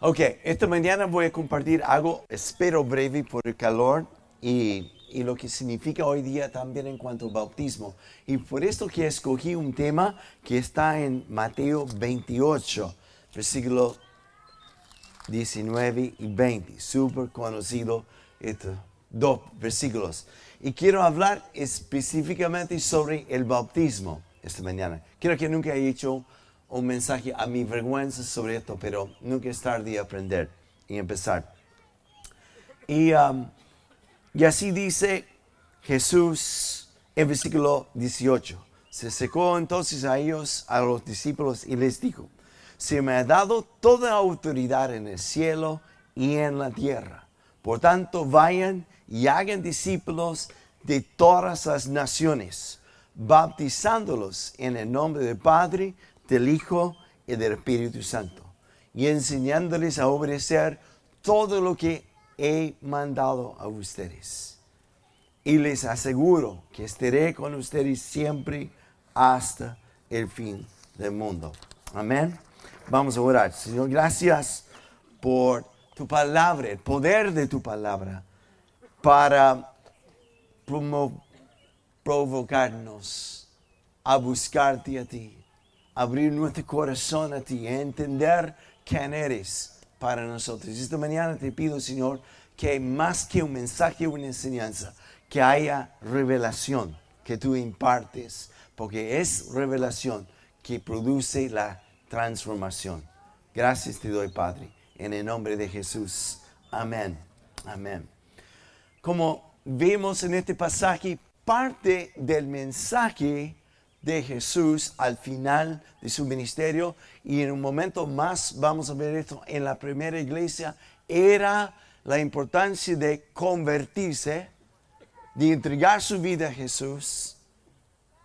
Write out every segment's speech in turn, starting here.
Ok, esta mañana voy a compartir algo, espero breve por el calor y, y, lo que significa hoy día también en cuanto al bautismo. Y por esto que escogí un tema que está en Mateo 28, versículo 19 y 20, súper conocido estos dos versículos. Y quiero hablar específicamente sobre el bautismo esta mañana. Quiero que nunca he hecho un mensaje a mi vergüenza sobre esto, pero nunca es tarde de aprender y empezar. Y, um, así dice Jesús en versículo 18. Se secó entonces a ellos, a los discípulos, y les dijo, se me ha dado toda autoridad en el cielo y en la tierra. Por tanto, vayan y hagan discípulos de todas las naciones, bautizándolos en el nombre del Padre, del Hijo y del Espíritu Santo, y enseñándoles a obedecer todo lo que he mandado a ustedes. Y les aseguro que estaré con ustedes siempre hasta el fin del mundo. Amén. Vamos a orar. Señor, gracias por tu palabra, el poder de tu palabra para provocarnos a buscarte a ti abrir nuestro corazón a ti, entender quién eres para nosotros. Esta mañana te pido, Señor, que más que un mensaje o una enseñanza, que haya revelación que tú impartes, porque es revelación que produce la transformación. Gracias te doy, Padre, en el nombre de Jesús. Amén. Amén. Como vemos en este pasaje, parte del mensaje de Jesús al final de su ministerio y en un momento más vamos a ver esto en la primera iglesia era la importancia de convertirse, de entregar su vida a Jesús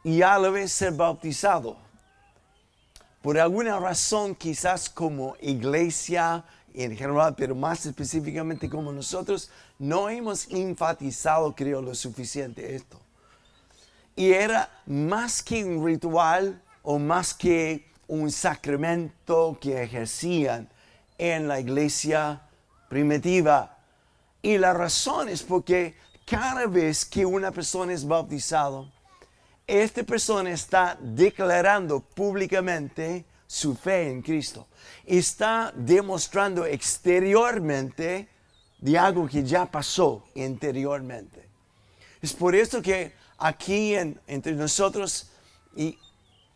y a la vez ser bautizado. Por alguna razón, quizás como iglesia en general, pero más específicamente como nosotros, no hemos enfatizado, creo, lo suficiente esto. Y era más que un ritual o más que un sacramento que ejercían en la iglesia primitiva. Y la razón es porque cada vez que una persona es bautizado, esta persona está declarando públicamente su fe en Cristo. Está demostrando exteriormente de algo que ya pasó interiormente. Es por eso que aquí entre nosotros y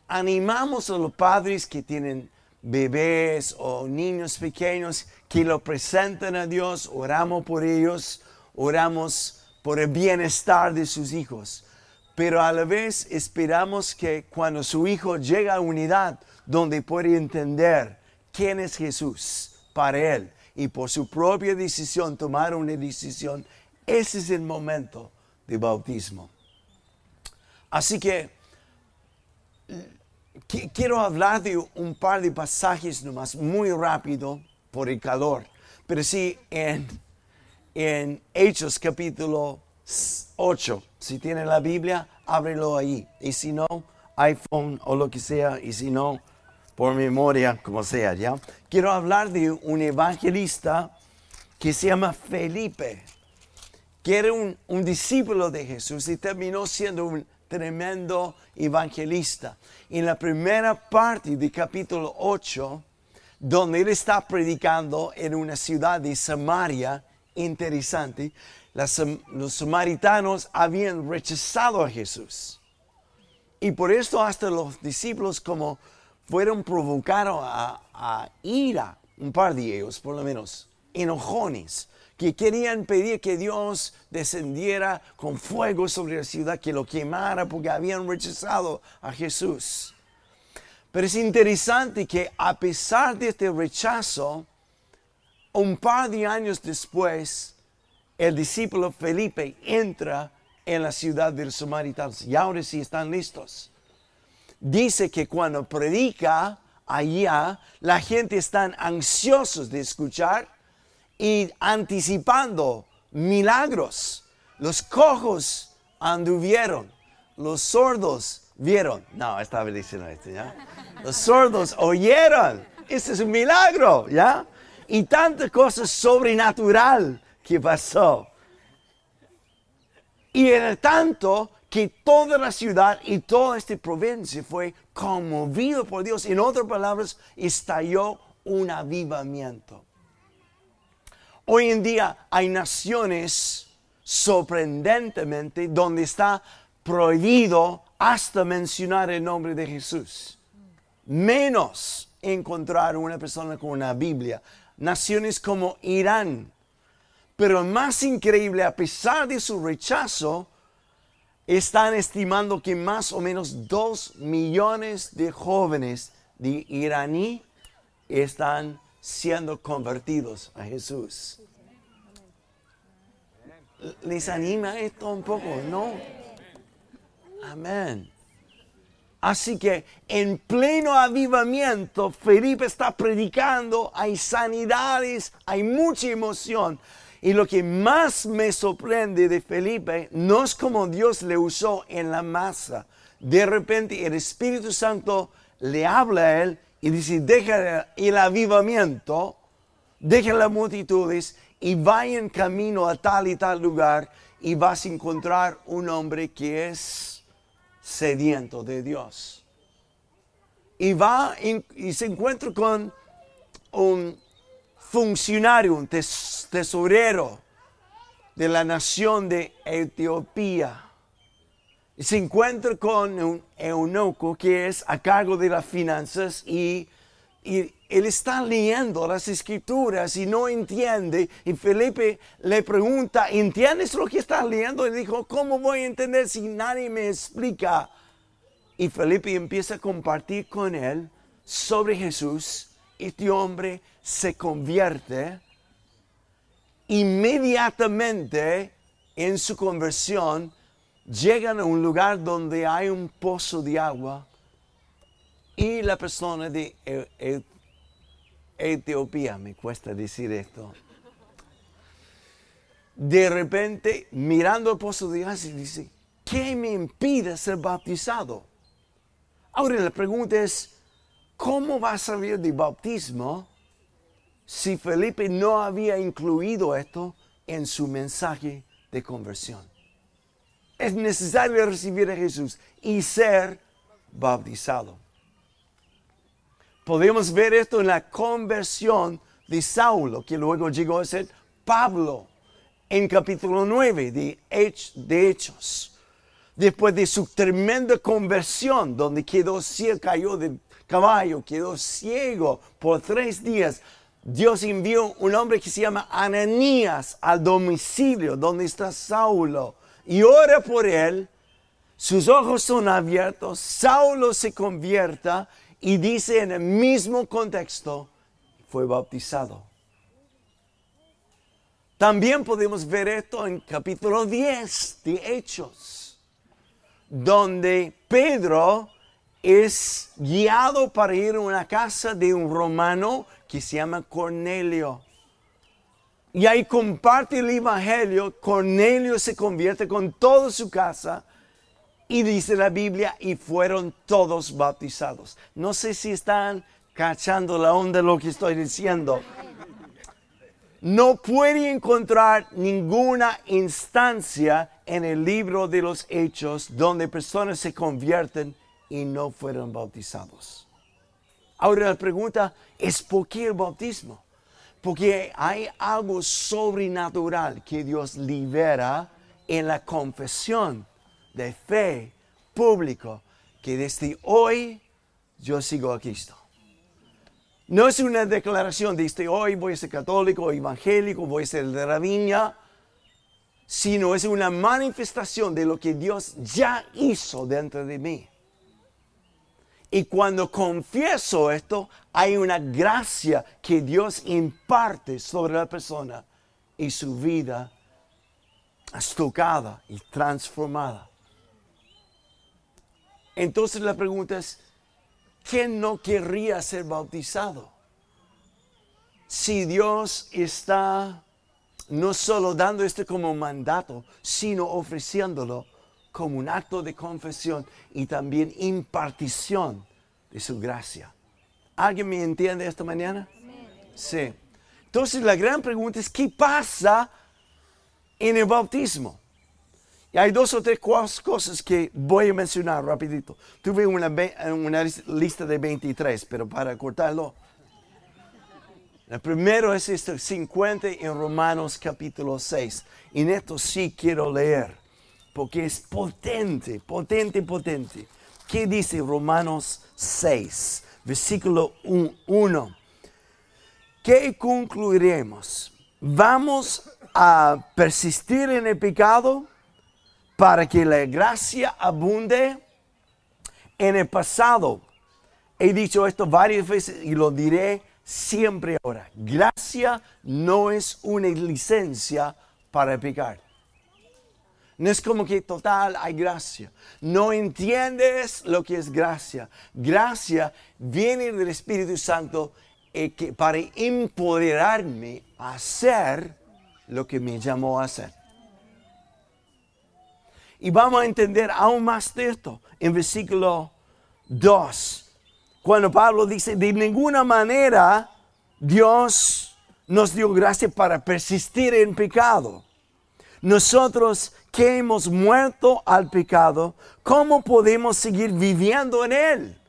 animamos a los padres que tienen bebés o niños pequeños que lo presenten a Dios, oramos por ellos, oramos por el bienestar de sus hijos. Pero a la vez esperamos que cuando su hijo llega a unidad donde puede entender quién es Jesús para él y por su propia decisión tomar una decisión, ese es el momento de bautismo. Así que quiero hablar de un par de pasajes nomás, muy rápido por el calor. Pero sí, en, en Hechos capítulo 8, si tiene la Biblia, ábrelo ahí. Y si no, iPhone o lo que sea, y si no, por memoria, como sea, ¿ya? Quiero hablar de un evangelista que se llama Felipe, que era un, un discípulo de Jesús y terminó siendo un tremendo evangelista. En la primera parte del capítulo 8, donde él está predicando en una ciudad de Samaria, interesante, los samaritanos habían rechazado a Jesús. Y por esto hasta los discípulos como fueron provocados a, a ira, un par de ellos por lo menos, enojones que querían pedir que Dios descendiera con fuego sobre la ciudad, que lo quemara porque habían rechazado a Jesús. Pero es interesante que a pesar de este rechazo, un par de años después, el discípulo Felipe entra en la ciudad de los samaritanos. Y ahora sí están listos. Dice que cuando predica allá, la gente está ansiosos de escuchar y anticipando milagros. Los cojos anduvieron, los sordos vieron. No, estaba diciendo esto, ¿ya? Los sordos oyeron. Este es un milagro, ¿ya? y tantas cosas sobrenatural que pasó. Y era tanto que toda la ciudad y toda esta provincia fue conmovido por Dios. En otras palabras, estalló un avivamiento. Hoy en día hay naciones sorprendentemente donde está prohibido hasta mencionar el nombre de Jesús. Menos encontrar una persona con una Biblia. Naciones como Irán. Pero más increíble, a pesar de su rechazo, están estimando que más o menos dos millones de jóvenes de iraní están siendo convertidos a Jesús. ¿Les anima esto un poco? No. Amén. Así que en pleno avivamiento, Felipe está predicando, hay sanidades, hay mucha emoción. Y lo que más me sorprende de Felipe no es como Dios le usó en la masa. De repente el Espíritu Santo le habla a él y dice, deja el avivamiento, deja las multitudes y vaya en camino a tal y tal lugar y vas a encontrar un hombre que es sediento de Dios. Y va y se encuentra con un funcionario, un tesorero de la nación de Etiopía. Se encuentra con un eunuco que es a cargo de las finanzas y, y él está leyendo las escrituras y no entiende. Y Felipe le pregunta, ¿entiendes lo que estás leyendo? Y dijo, ¿cómo voy a entender si nadie me explica? Y Felipe empieza a compartir con él sobre Jesús. Este hombre se convierte. Inmediatamente en su conversión llegan a un lugar donde hay un pozo de agua y la persona de Etiopía, me cuesta decir esto. De repente, mirando el pozo de agua, dice, ¿qué me impide ser bautizado? Ahora la pregunta es, ¿cómo va a salir de bautismo si Felipe no había incluido esto en su mensaje de conversión? Es necesario recibir a Jesús y ser bautizado. Podemos ver esto en la conversión de Saulo, que luego llegó a ser Pablo, en capítulo 9 de, Hechos. Después de su tremenda conversión, donde quedó ciego, cayó del caballo, quedó ciego por tres días, Dios envió un hombre que se llama Ananías al domicilio donde está Saulo y ora por él. Sus ojos son abiertos, Saulo se convierta y dice en el mismo contexto, fue bautizado. También podemos ver esto en capítulo 10 de Hechos, donde Pedro es guiado para ir a una casa de un romano que se llama Cornelio. Y ahí comparte el Evangelio, Cornelio se convierte con toda su casa y dice la Biblia, y fueron todos bautizados. No sé si están cachando la onda de lo que estoy diciendo. No puede encontrar ninguna instancia en el libro de los hechos donde personas se convierten y no fueron bautizados. Ahora la pregunta es ¿por qué el bautismo? Porque hay algo sobrenatural que Dios libera en la confesión de fe público que desde hoy yo sigo a Cristo. No es una declaración de desde hoy voy a ser católico, evangélico, voy a ser de la viña, sino es una manifestación de lo que Dios ya hizo dentro de mí. Y cuando confieso esto, hay una gracia que Dios imparte sobre la persona y su vida es tocada y transformada. Entonces la pregunta es, ¿quién no querría ser bautizado? Si Dios está no solo dando esto como mandato, sino ofreciéndolo como un acto de confesión y también impartición de su gracia. ¿Alguien me entiende esta mañana? Sí. Entonces la gran pregunta es, ¿qué pasa en el bautismo? Y hay dos o tres cosas que voy a mencionar rapidito. Tuve una, lista de 23, pero para cortarlo. El primero es este 50 en Romanos capítulo 6. Y en esto sí quiero leer, porque es potente, potente, potente. ¿Qué dice Romanos 6, versículo 1? ¿Qué concluiremos? ¿Vamos a persistir en el pecado para que la gracia abunde? En el pasado he dicho esto varias veces y lo diré siempre ahora. Gracia no es una licencia para pecar. No es como que total hay gracia. No entiendes lo que es gracia. Gracia viene del Espíritu Santo eh, que para empoderarme a hacer lo que me llamó a hacer. Y vamos a entender aún más de esto en versículo 2, cuando Pablo dice, de ninguna manera Dios nos dio gracia para persistir en pecado. Nosotros que hemos muerto al pecado, ¿cómo podemos seguir viviendo en él?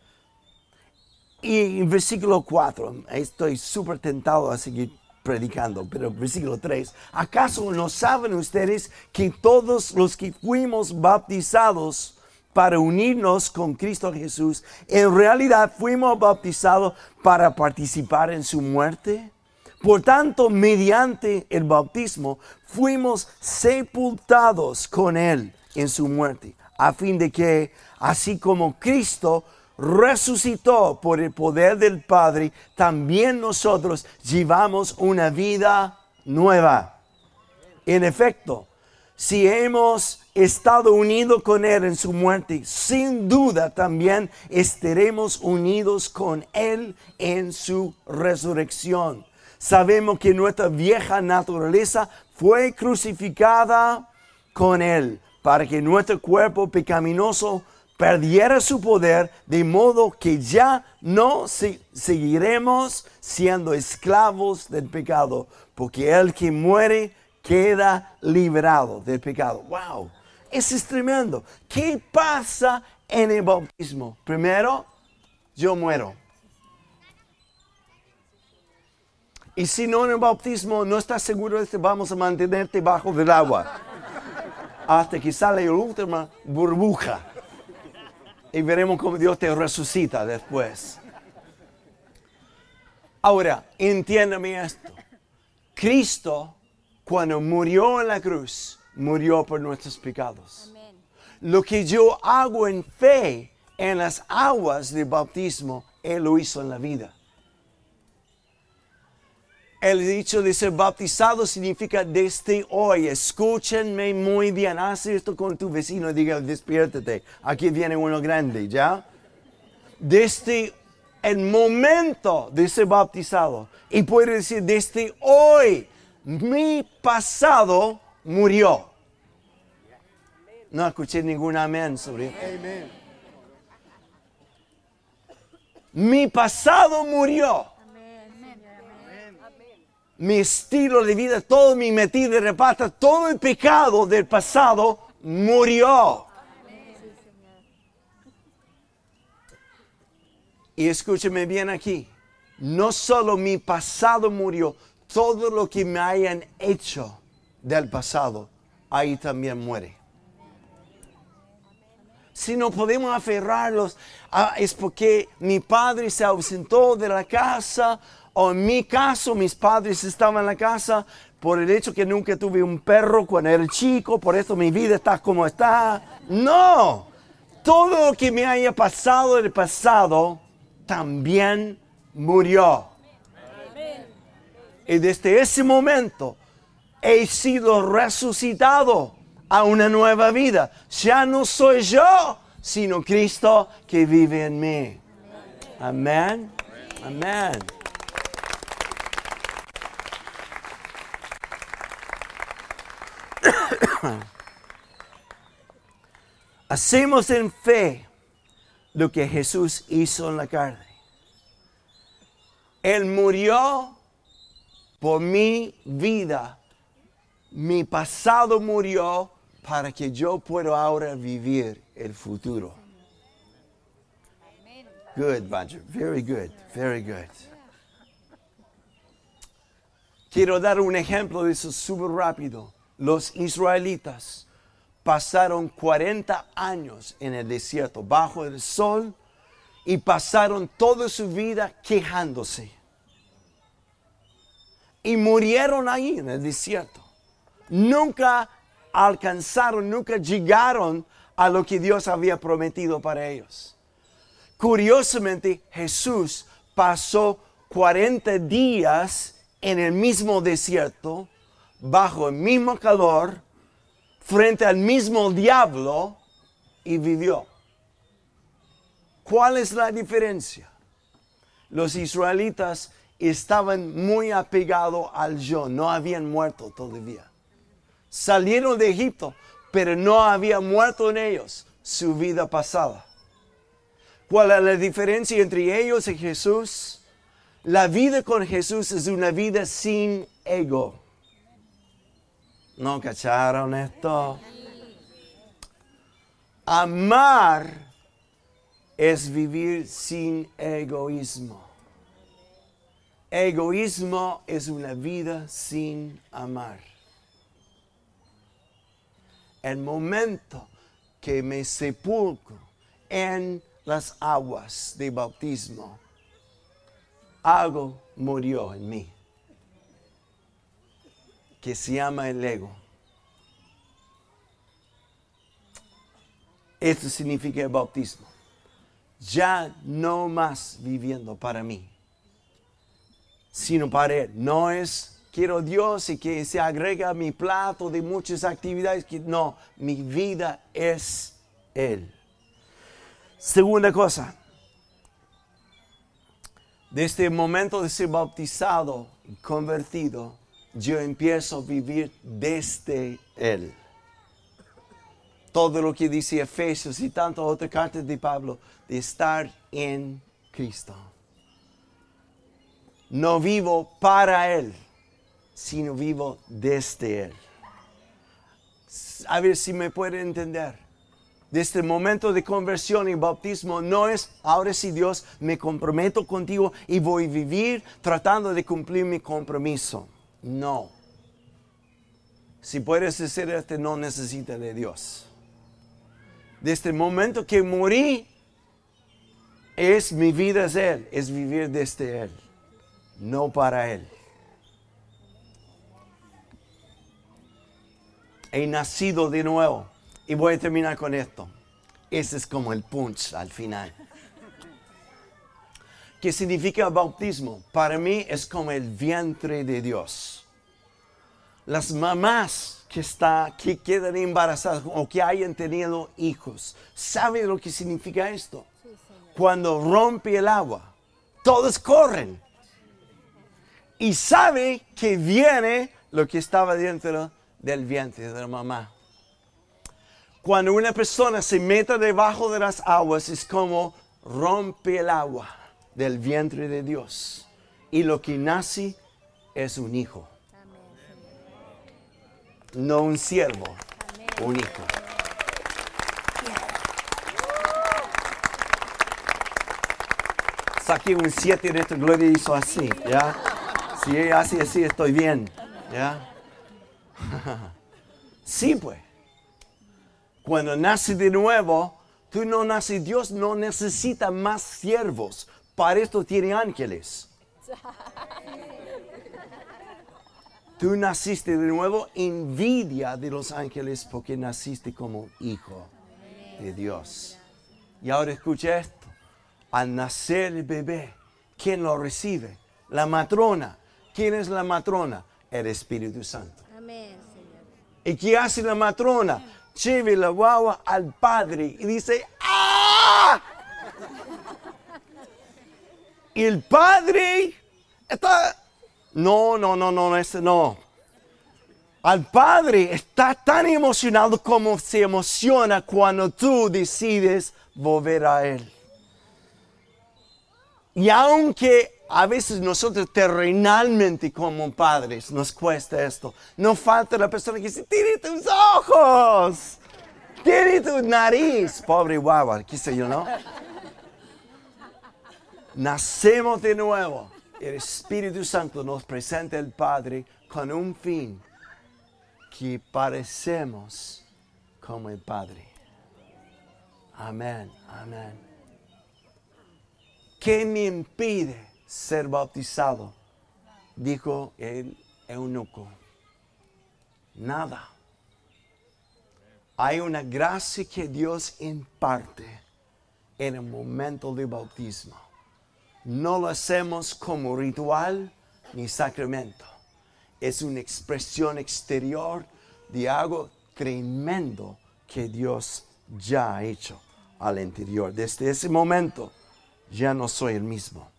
Y versículo 4, estoy súper tentado a seguir predicando, pero versículo 3, ¿acaso no saben ustedes que todos los que fuimos bautizados para unirnos con Cristo Jesús, en realidad fuimos bautizados para participar en su muerte? Por tanto, mediante el bautismo fuimos sepultados con Él en su muerte, a fin de que, así como Cristo resucitó por el poder del Padre, también nosotros llevamos una vida nueva. En efecto, si hemos estado unidos con Él en su muerte, sin duda también estaremos unidos con Él en su resurrección. Sabemos que nuestra vieja naturaleza fue crucificada con Él para que nuestro cuerpo pecaminoso perdiera su poder, de modo que ya no seguiremos siendo esclavos del pecado, porque el que muere queda liberado del pecado. ¡Wow! Eso es tremendo. ¿Qué pasa en el bautismo? Primero, yo muero. Y si no en el bautismo no estás seguro de que vamos a mantenerte bajo del agua hasta que sale la última burbuja y veremos cómo Dios te resucita después. Ahora, entiéndame esto. Cristo, cuando murió en la cruz, murió por nuestros pecados. Lo que yo hago en fe en las aguas de bautismo, Él lo hizo en la vida. El dicho de ser bautizado significa desde hoy. Escúchenme muy bien. Haz esto con tu vecino y diga, despiértate. Aquí viene uno grande, ¿ya? Desde el momento de ser bautizado. Y puede decir, desde hoy, mi pasado murió. No escuché ningún amén sobre eso. Mi pasado murió mi estilo de vida, todo mi metida de repata, todo el pecado del pasado murió. Y escúcheme bien aquí, no solo mi pasado murió, todo lo que me hayan hecho del pasado, ahí también muere. Si no podemos aferrarlos, es porque mi padre se ausentó de la casa o en mi caso, mis padres estaban en la casa por el hecho que nunca tuve un perro cuando era chico, por eso mi vida está como está. No, todo lo que me haya pasado en el pasado también murió. Y desde ese momento he sido resucitado a una nueva vida. Ya no soy yo, sino Cristo que vive en mí. Amén. Amén. Hacemos en fe lo que Jesús hizo en la carne. Él murió por mi vida, mi pasado murió para que yo pueda ahora vivir el futuro. Good, Roger. Very good. Very good. Quiero dar un ejemplo de eso súper rápido. Los israelitas pasaron 40 años en el desierto, bajo el sol, y pasaron toda su vida quejándose. Y murieron ahí en el desierto. Nunca alcanzaron, nunca llegaron a lo que Dios había prometido para ellos. Curiosamente, Jesús pasó 40 días en el mismo desierto, bajo el mismo calor, frente al mismo diablo y vivió. ¿Cuál es la diferencia? Los israelitas estaban muy apegados al yo, no habían muerto todavía. Salieron de Egipto, pero no había muerto en ellos su vida pasada. ¿Cuál es la diferencia entre ellos y Jesús? La vida con Jesús es una vida sin ego. ¿No cacharon esto? Amar es vivir sin egoísmo. Egoísmo es una vida sin amar. El momento que me sepulcro en las aguas de bautismo, algo murió en mí, que se llama el ego. Esto significa el bautismo. Ya no más viviendo para mí, sino para Él. No es quiero Dios y que se agrega a mi plato de muchas actividades. No, mi vida es Él. Segunda cosa, desde el momento de ser bautizado y convertido, yo empiezo a vivir desde Él. Todo lo que dice Efesios y tantas otras cartas de Pablo, de estar en Cristo. No vivo para Él, sino vivo desde Él. A ver si me puede entender de este momento de conversión y bautismo no es, ahora sí Dios, me comprometo contigo y voy a vivir tratando de cumplir mi compromiso. No. Si puedes decir este, no necesita de Dios. Desde el este momento que morí, es mi vida es Él, es vivir desde Él, no para Él. He nacido de nuevo y voy a terminar con esto. Ese es como el punch al final. ¿Qué significa el bautismo? Para mí es como el vientre de Dios. Las mamás que, está, que quedan embarazadas o que hayan tenido hijos, ¿saben lo que significa esto? Cuando rompe el agua, todos corren. Y sabe que viene lo que estaba dentro del vientre de la mamá. Cuando una persona se mete debajo de las aguas es como rompe el agua del vientre de Dios. Y lo que nace es un hijo. No un siervo, un hijo. Saqué un 7 en esta gloria hizo así, ¿ya? Si ella hace así, estoy bien, ¿ya? sí, pues. Cuando nace de nuevo, tú no naces, Dios no necesita más siervos. Para esto tiene ángeles. Tú naciste de nuevo, envidia de los ángeles porque naciste como hijo de Dios. Y ahora escucha esto. Al nacer el bebé, ¿quién lo recibe? La matrona. ¿Quién es la matrona? El Espíritu Santo. Amén, Señor. ¿Y qué hace la matrona? lleve la guagua al padre y dice, ¡ah! Y el padre está, no, no, no, no, ese no. Al padre está tan emocionado como se emociona cuando tú decides volver a él. Y aunque a veces nosotros terrenalmente como padres nos cuesta esto. No falta la persona que dice, tiene tus ojos, tiene tu nariz. Pobre guagua, qué sé yo, ¿no? Nacemos de nuevo. El Espíritu Santo nos presenta el Padre con un fin que parecemos como el Padre. Amén, amén. ¿Qué me impide ser bautizado? Dijo el eunuco. Nada. Hay una gracia que Dios imparte en el momento del bautismo. No lo hacemos como ritual ni sacramento. Es una expresión exterior de algo tremendo que Dios ya ha hecho al interior. Desde ese momento ya no soy el mismo.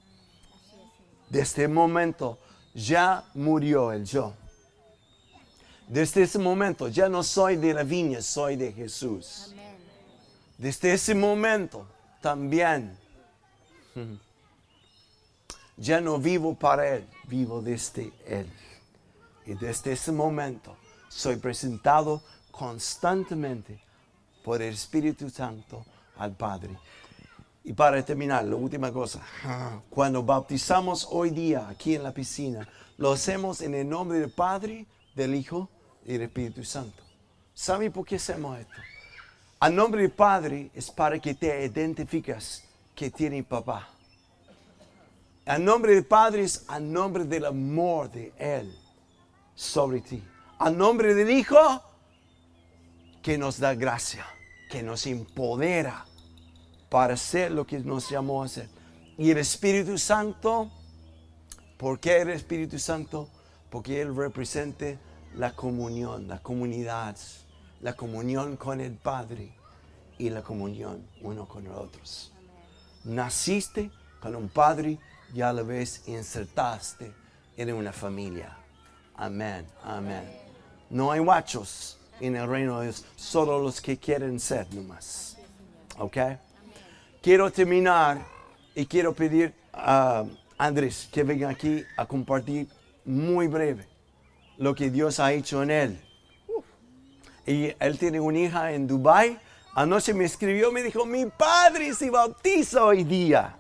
Desde ese momento ya murió el yo. Desde ese momento ya no soy de la viña, soy de Jesús. Desde ese momento también ya no vivo para Él, vivo desde Él. Y desde ese momento soy presentado constantemente por el Espíritu Santo al Padre. Y para terminar, la última cosa, cuando bautizamos hoy día aquí en la piscina, lo hacemos en el nombre del Padre, del Hijo y del Espíritu Santo. ¿Sabe por qué hacemos esto? A nombre del Padre es para que te identificas que tiene papá. A nombre del Padre es a nombre del amor de Él sobre ti. A nombre del Hijo que nos da gracia, que nos empodera para hacer lo que nos llamó a hacer. Y el Espíritu Santo, ¿por qué el Espíritu Santo? Porque Él representa la comunión, la comunidad, la comunión con el Padre y la comunión uno con los otros. Naciste con un Padre y a la vez insertaste en una familia. Amén, amén. No hay machos en el reino de Dios, solo los que quieren ser nomás. ¿Ok? Quiero terminar y quiero pedir a Andrés que venga aquí a compartir muy breve lo que Dios ha hecho en él. Y él tiene una hija en Dubai. Anoche me escribió, me dijo, mi padre se bautiza hoy día.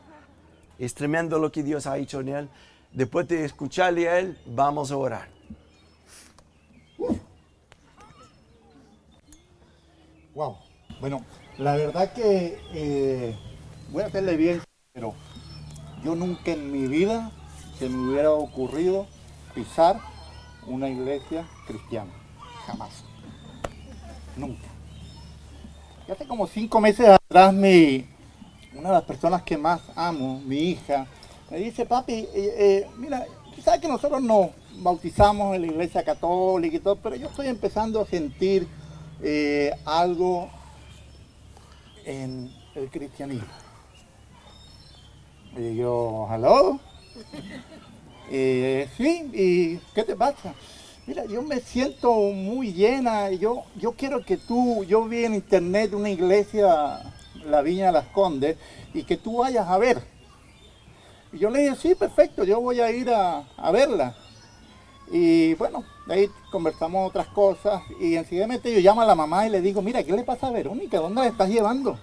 Es tremendo lo que Dios ha hecho en él. Después de escucharle a él, vamos a orar. Wow. Bueno, la verdad que eh, voy a hacerle bien, pero yo nunca en mi vida se me hubiera ocurrido pisar una iglesia cristiana. Jamás. Nunca. Y hace como cinco meses atrás mi, una de las personas que más amo, mi hija, me dice, papi, eh, eh, mira, sabes que nosotros nos bautizamos en la iglesia católica y todo, pero yo estoy empezando a sentir eh, algo en el cristianismo. Y yo, ¿hello? sí, ¿y qué te pasa? Mira, yo me siento muy llena, yo, yo quiero que tú, yo vi en internet una iglesia, la Viña de las Condes, y que tú vayas a ver. Y yo le dije, sí, perfecto, yo voy a ir a, a verla. Y bueno, de ahí conversamos otras cosas y enseguida yo llamo a la mamá y le digo, mira, ¿qué le pasa a Verónica? ¿Dónde la estás llevando?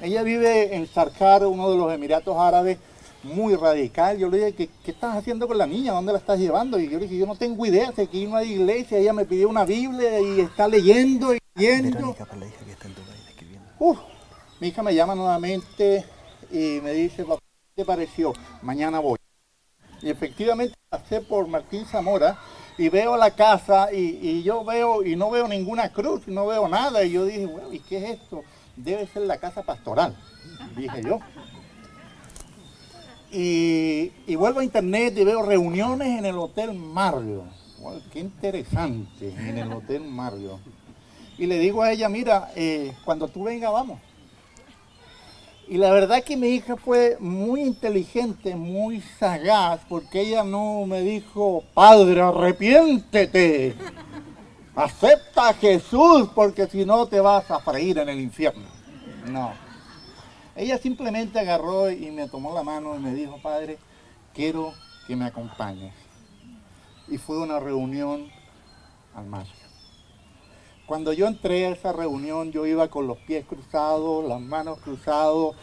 Ella vive en Sarkar, uno de los Emiratos Árabes, muy radical. Yo le dije, ¿qué, ¿qué, estás haciendo con la niña? ¿Dónde la estás llevando? Y yo le dije, yo no tengo idea, sé que no hay iglesia. Ella me pidió una Biblia y está leyendo y leyendo. Uf, mi hija me llama nuevamente y me dice, ¿qué te pareció? Mañana voy. Y efectivamente pasé por Martín Zamora y veo la casa y, yo veo y no veo ninguna cruz, no veo nada. Y yo dije, bueno, ¿y qué es esto? Debe ser la casa pastoral, dije yo. Y, vuelvo a internet y veo reuniones en el Hotel Mario. qué interesante, en el Hotel Mario. Y le digo a ella, mira, eh, cuando tú vengas vamos. Y la verdad que mi hija fue muy inteligente, muy sagaz, porque ella no me dijo, padre, arrepiéntete, acepta a Jesús, porque si no te vas a freír en el infierno. No. Ella simplemente agarró y me tomó la mano y me dijo, padre, quiero que me acompañes. Y fue una reunión al mar. Cuando yo entré a esa reunión, yo iba con los pies cruzados, las manos cruzadas,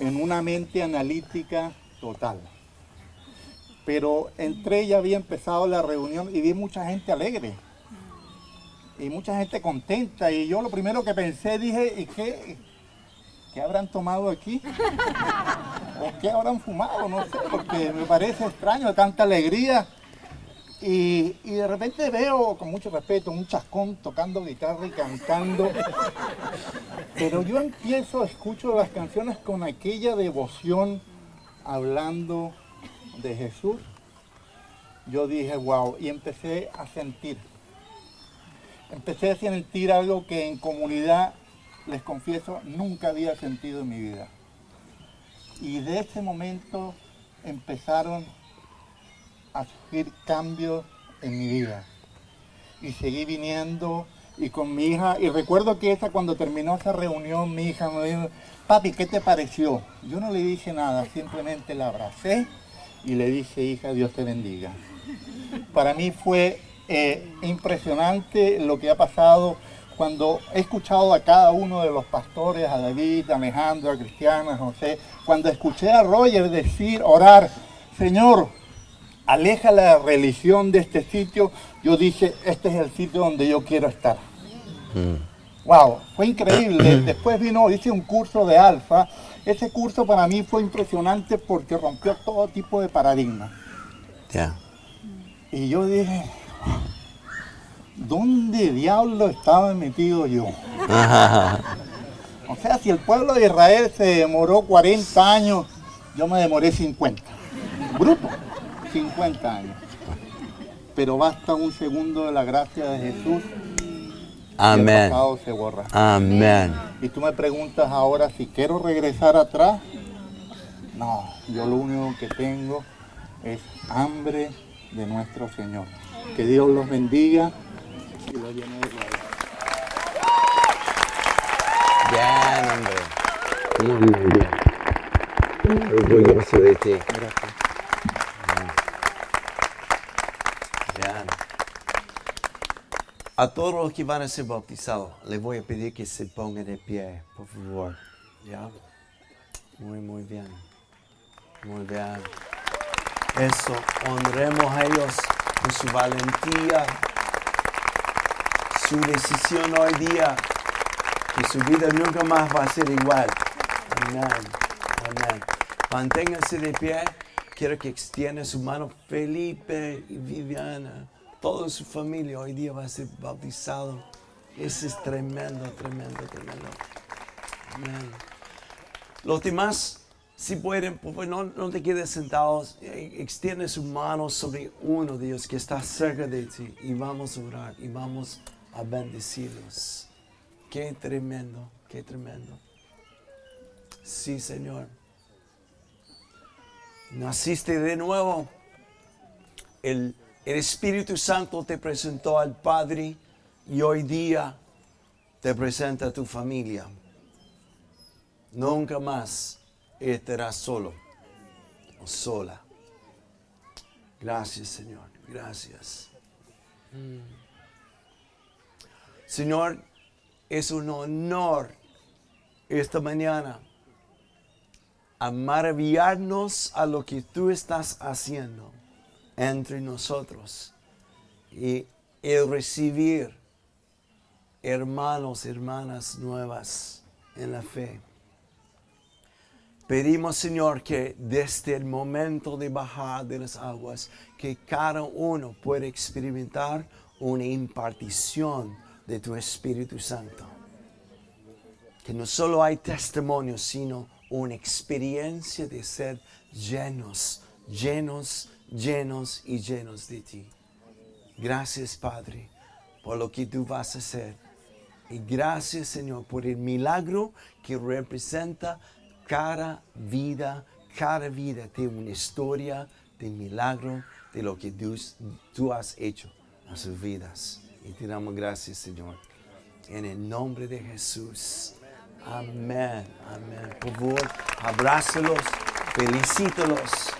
en una mente analítica total. Pero entré y había empezado la reunión y vi mucha gente alegre y mucha gente contenta. Y yo lo primero que pensé, dije, ¿y qué, qué habrán tomado aquí? ¿O qué habrán fumado? No sé, porque me parece extraño tanta alegría. Y, de repente veo, con mucho respeto, un chascón tocando guitarra y cantando. Pero yo empiezo, escucho las canciones con aquella devoción, hablando de Jesús. Yo dije, wow, y empecé a sentir. Empecé a sentir algo que en comunidad, les confieso, nunca había sentido en mi vida. Y de ese momento empezaron a sufrir cambios en mi vida. Y seguí viniendo y con mi hija, y recuerdo que esa cuando terminó esa reunión, mi hija me dijo, papi, ¿qué te pareció? Yo no le dije nada, simplemente la abracé y le dije, hija, Dios te bendiga. Para mí fue eh, impresionante lo que ha pasado cuando he escuchado a cada uno de los pastores, a David, a Alejandro, a Cristiana, a José, cuando escuché a Roger decir, orar, Señor, aleja la religión de este sitio, yo dije, este es el sitio donde yo quiero estar. Wow, fue increíble. Después vino, hice un curso de alfa. Ese curso para mí fue impresionante porque rompió todo tipo de paradigmas. Y yo dije, ¿dónde diablo estaba metido yo? o sea, si el pueblo de Israel se demoró 40 años, yo me demoré 50. Bruto. 50 años. Pero basta un segundo de la gracia de Jesús. Amén. Y el pasado se borra. Amén. Y tú me preguntas ahora si quiero regresar atrás. No, yo lo único que tengo es hambre de nuestro Señor. Que Dios los bendiga y los llene de gloria. Bien, hombre. Muy bien. Orgulloso de ti. Gracias. A todos los que van a ser bautizados, les voy a pedir que se pongan de pie, por favor. ¿Ya? Muy, muy bien. Muy bien. Eso, honremos a ellos por su valentía, su decisión hoy día, que su vida nunca más va a ser igual. Amén. Amén. Manténganse de pie. Quiero que extienda su mano Felipe y Viviana toda su familia hoy día va a ser bautizado. Eso es tremendo, tremendo, tremendo. Amén. Los demás, si pueden, no, no te quedes sentados, extiende su mano sobre uno de ellos que está cerca de ti y vamos a orar y vamos a bendecirlos. Qué tremendo, qué tremendo. Sí, Señor. Naciste de nuevo. El el Espíritu Santo te presentó al Padre y hoy día te presenta a tu familia. Nunca más estarás solo o sola. Gracias, Señor. Gracias. Señor, es un honor esta mañana a maravillarnos a lo que tú estás haciendo entre nosotros y el recibir hermanos, hermanas nuevas en la fe. Pedimos, Señor, que desde el momento de bajar de las aguas, que cada uno pueda experimentar una impartición de tu Espíritu Santo. Que no solo hay testimonio, sino una experiencia de ser llenos, llenos llenos y llenos de ti. Gracias, Padre, por lo que tú vas a hacer. Y gracias, Señor, por el milagro que representa cada vida, cada vida de una historia de milagro de lo que tú, has hecho a sus vidas. Y te damos gracias, Señor. En el nombre de Jesús. Amén. Amén. Por favor, abrácelos, felicítalos.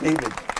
David.